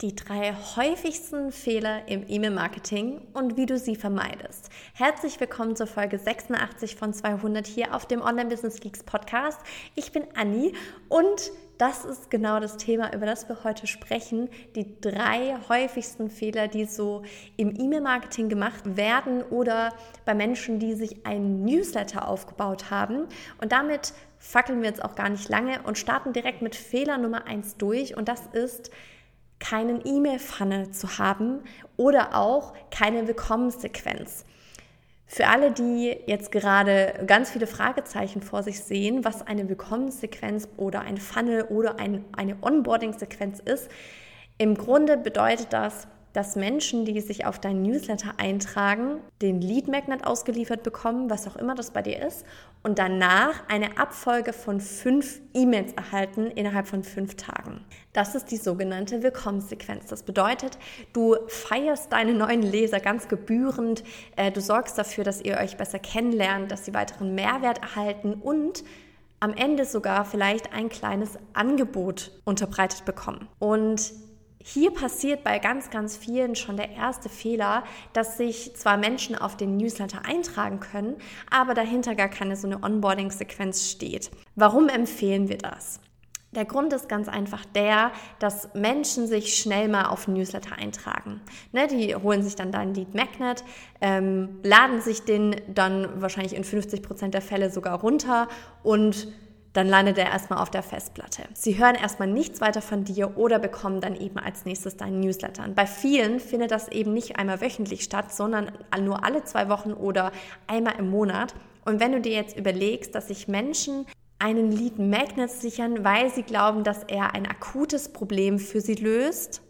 Die drei häufigsten Fehler im E-Mail-Marketing und wie du sie vermeidest. Herzlich willkommen zur Folge 86 von 200 hier auf dem Online Business Geeks Podcast. Ich bin Anni und das ist genau das Thema, über das wir heute sprechen. Die drei häufigsten Fehler, die so im E-Mail-Marketing gemacht werden oder bei Menschen, die sich einen Newsletter aufgebaut haben. Und damit fackeln wir jetzt auch gar nicht lange und starten direkt mit Fehler Nummer eins durch. Und das ist, keinen E-Mail-Funnel zu haben oder auch keine Willkommenssequenz. Für alle, die jetzt gerade ganz viele Fragezeichen vor sich sehen, was eine Willkommenssequenz oder ein Funnel oder ein, eine Onboarding-Sequenz ist, im Grunde bedeutet das, dass Menschen, die sich auf deinen Newsletter eintragen, den Lead Magnet ausgeliefert bekommen, was auch immer das bei dir ist, und danach eine Abfolge von fünf E-Mails erhalten innerhalb von fünf Tagen. Das ist die sogenannte Willkommenssequenz. Das bedeutet, du feierst deine neuen Leser ganz gebührend, äh, du sorgst dafür, dass ihr euch besser kennenlernt, dass sie weiteren Mehrwert erhalten und am Ende sogar vielleicht ein kleines Angebot unterbreitet bekommen. Und hier passiert bei ganz, ganz vielen schon der erste Fehler, dass sich zwar Menschen auf den Newsletter eintragen können, aber dahinter gar keine so eine Onboarding-Sequenz steht. Warum empfehlen wir das? Der Grund ist ganz einfach der, dass Menschen sich schnell mal auf Newsletter eintragen. Ne, die holen sich dann deinen Lead Magnet, ähm, laden sich den dann wahrscheinlich in 50 Prozent der Fälle sogar runter und dann landet er erstmal auf der Festplatte. Sie hören erstmal nichts weiter von dir oder bekommen dann eben als nächstes deinen Newsletter. Und bei vielen findet das eben nicht einmal wöchentlich statt, sondern nur alle zwei Wochen oder einmal im Monat. Und wenn du dir jetzt überlegst, dass sich Menschen einen Lead Magnet sichern, weil sie glauben, dass er ein akutes Problem für sie löst,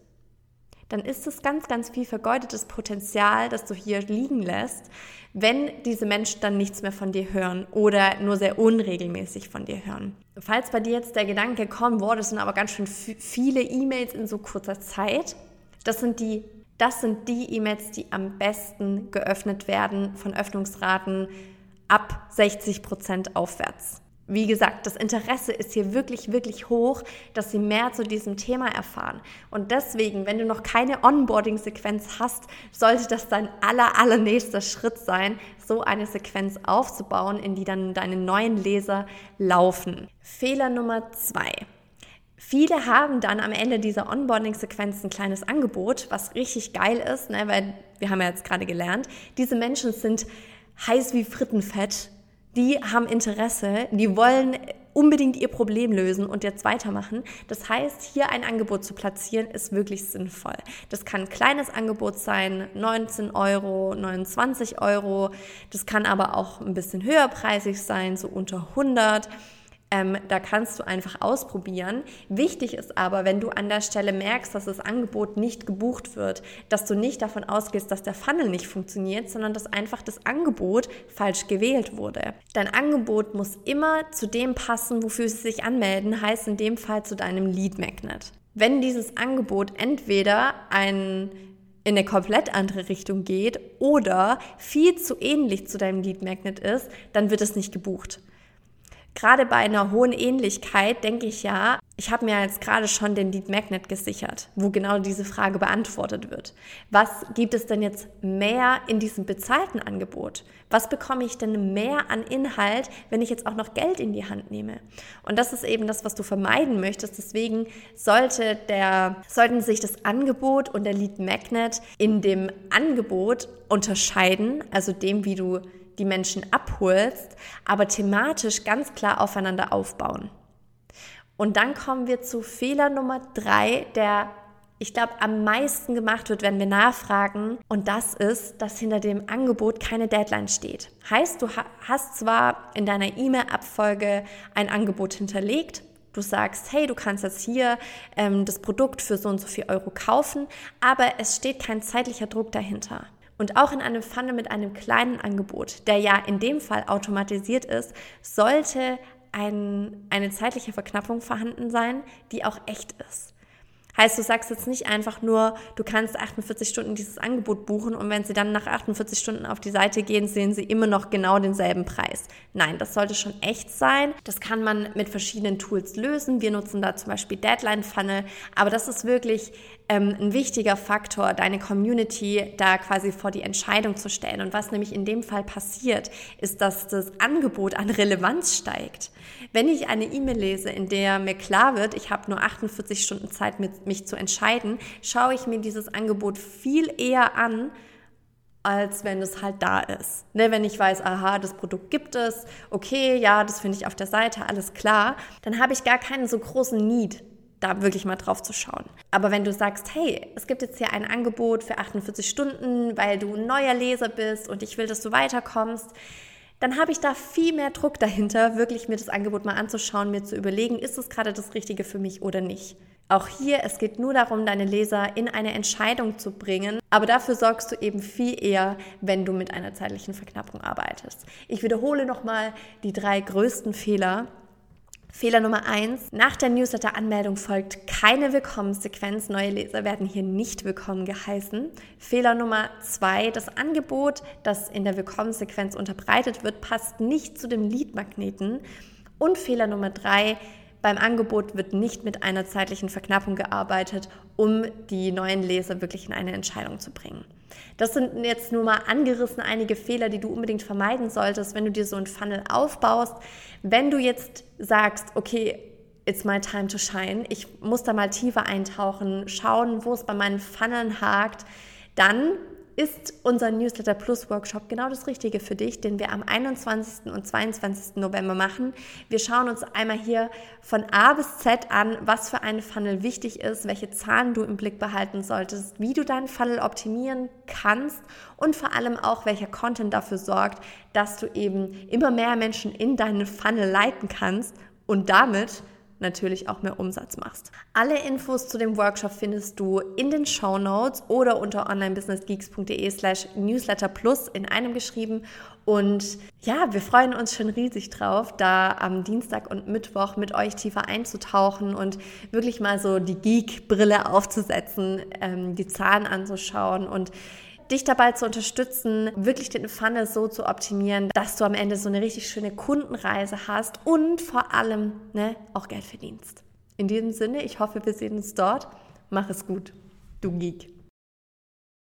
dann ist es ganz, ganz viel vergeudetes Potenzial, das du hier liegen lässt, wenn diese Menschen dann nichts mehr von dir hören oder nur sehr unregelmäßig von dir hören. Falls bei dir jetzt der Gedanke kommt, boah, das sind aber ganz schön viele E-Mails in so kurzer Zeit, das sind die das sind die E-Mails, die am besten geöffnet werden von Öffnungsraten ab 60 Prozent aufwärts wie gesagt, das Interesse ist hier wirklich, wirklich hoch, dass sie mehr zu diesem Thema erfahren. Und deswegen, wenn du noch keine Onboarding-Sequenz hast, sollte das dein aller, allernächster Schritt sein, so eine Sequenz aufzubauen, in die dann deine neuen Leser laufen. Fehler Nummer zwei. Viele haben dann am Ende dieser Onboarding-Sequenz ein kleines Angebot, was richtig geil ist, ne, weil wir haben ja jetzt gerade gelernt, diese Menschen sind heiß wie Frittenfett die haben Interesse, die wollen unbedingt ihr Problem lösen und jetzt weitermachen. Das heißt, hier ein Angebot zu platzieren, ist wirklich sinnvoll. Das kann ein kleines Angebot sein, 19 Euro, 29 Euro. Das kann aber auch ein bisschen höherpreisig sein, so unter 100. Ähm, da kannst du einfach ausprobieren. Wichtig ist aber, wenn du an der Stelle merkst, dass das Angebot nicht gebucht wird, dass du nicht davon ausgehst, dass der Funnel nicht funktioniert, sondern dass einfach das Angebot falsch gewählt wurde. Dein Angebot muss immer zu dem passen, wofür sie sich anmelden, heißt in dem Fall zu deinem Lead Magnet. Wenn dieses Angebot entweder ein in eine komplett andere Richtung geht oder viel zu ähnlich zu deinem Lead Magnet ist, dann wird es nicht gebucht. Gerade bei einer hohen Ähnlichkeit denke ich ja, ich habe mir jetzt gerade schon den Lead Magnet gesichert, wo genau diese Frage beantwortet wird. Was gibt es denn jetzt mehr in diesem bezahlten Angebot? Was bekomme ich denn mehr an Inhalt, wenn ich jetzt auch noch Geld in die Hand nehme? Und das ist eben das, was du vermeiden möchtest. Deswegen sollte der, sollten sich das Angebot und der Lead Magnet in dem Angebot unterscheiden, also dem, wie du die Menschen abholst, aber thematisch ganz klar aufeinander aufbauen. Und dann kommen wir zu Fehler Nummer drei, der ich glaube, am meisten gemacht wird, wenn wir nachfragen. Und das ist, dass hinter dem Angebot keine Deadline steht. Heißt, du hast zwar in deiner E-Mail-Abfolge ein Angebot hinterlegt, Du sagst, hey, du kannst jetzt hier ähm, das Produkt für so und so viel Euro kaufen, aber es steht kein zeitlicher Druck dahinter. Und auch in einem Funnel mit einem kleinen Angebot, der ja in dem Fall automatisiert ist, sollte ein, eine zeitliche Verknappung vorhanden sein, die auch echt ist. Heißt, du sagst jetzt nicht einfach nur, du kannst 48 Stunden dieses Angebot buchen und wenn sie dann nach 48 Stunden auf die Seite gehen, sehen sie immer noch genau denselben Preis. Nein, das sollte schon echt sein. Das kann man mit verschiedenen Tools lösen. Wir nutzen da zum Beispiel Deadline Funnel, aber das ist wirklich ähm, ein wichtiger Faktor, deine Community da quasi vor die Entscheidung zu stellen. Und was nämlich in dem Fall passiert, ist, dass das Angebot an Relevanz steigt. Wenn ich eine E-Mail lese, in der mir klar wird, ich habe nur 48 Stunden Zeit, mich zu entscheiden, schaue ich mir dieses Angebot viel eher an, als wenn es halt da ist. Ne, wenn ich weiß, aha, das Produkt gibt es, okay, ja, das finde ich auf der Seite, alles klar, dann habe ich gar keinen so großen Need, da wirklich mal drauf zu schauen. Aber wenn du sagst, hey, es gibt jetzt hier ein Angebot für 48 Stunden, weil du ein neuer Leser bist und ich will, dass du weiterkommst, dann habe ich da viel mehr Druck dahinter, wirklich mir das Angebot mal anzuschauen, mir zu überlegen, ist es gerade das Richtige für mich oder nicht. Auch hier, es geht nur darum, deine Leser in eine Entscheidung zu bringen, aber dafür sorgst du eben viel eher, wenn du mit einer zeitlichen Verknappung arbeitest. Ich wiederhole nochmal die drei größten Fehler, Fehler Nummer eins: Nach der Newsletter-Anmeldung folgt keine Willkommenssequenz. Neue Leser werden hier nicht willkommen geheißen. Fehler Nummer zwei: Das Angebot, das in der Willkommenssequenz unterbreitet wird, passt nicht zu dem Lead-Magneten. Und Fehler Nummer drei: beim Angebot wird nicht mit einer zeitlichen Verknappung gearbeitet, um die neuen Leser wirklich in eine Entscheidung zu bringen. Das sind jetzt nur mal angerissen einige Fehler, die du unbedingt vermeiden solltest, wenn du dir so ein Funnel aufbaust. Wenn du jetzt sagst, okay, it's my time to shine, ich muss da mal tiefer eintauchen, schauen, wo es bei meinen Funneln hakt, dann ist unser Newsletter Plus Workshop genau das Richtige für dich, den wir am 21. und 22. November machen. Wir schauen uns einmal hier von A bis Z an, was für ein Funnel wichtig ist, welche Zahlen du im Blick behalten solltest, wie du deinen Funnel optimieren kannst und vor allem auch, welcher Content dafür sorgt, dass du eben immer mehr Menschen in deinen Funnel leiten kannst und damit natürlich auch mehr Umsatz machst. Alle Infos zu dem Workshop findest du in den Show Notes oder unter onlinebusinessgeeks.de slash newsletter plus in einem geschrieben. Und ja, wir freuen uns schon riesig drauf, da am Dienstag und Mittwoch mit euch tiefer einzutauchen und wirklich mal so die Geek-Brille aufzusetzen, ähm, die Zahlen anzuschauen und dich dabei zu unterstützen, wirklich den Funnel so zu optimieren, dass du am Ende so eine richtig schöne Kundenreise hast und vor allem ne, auch Geld verdienst. In diesem Sinne, ich hoffe, wir sehen uns dort. Mach es gut, du Geek.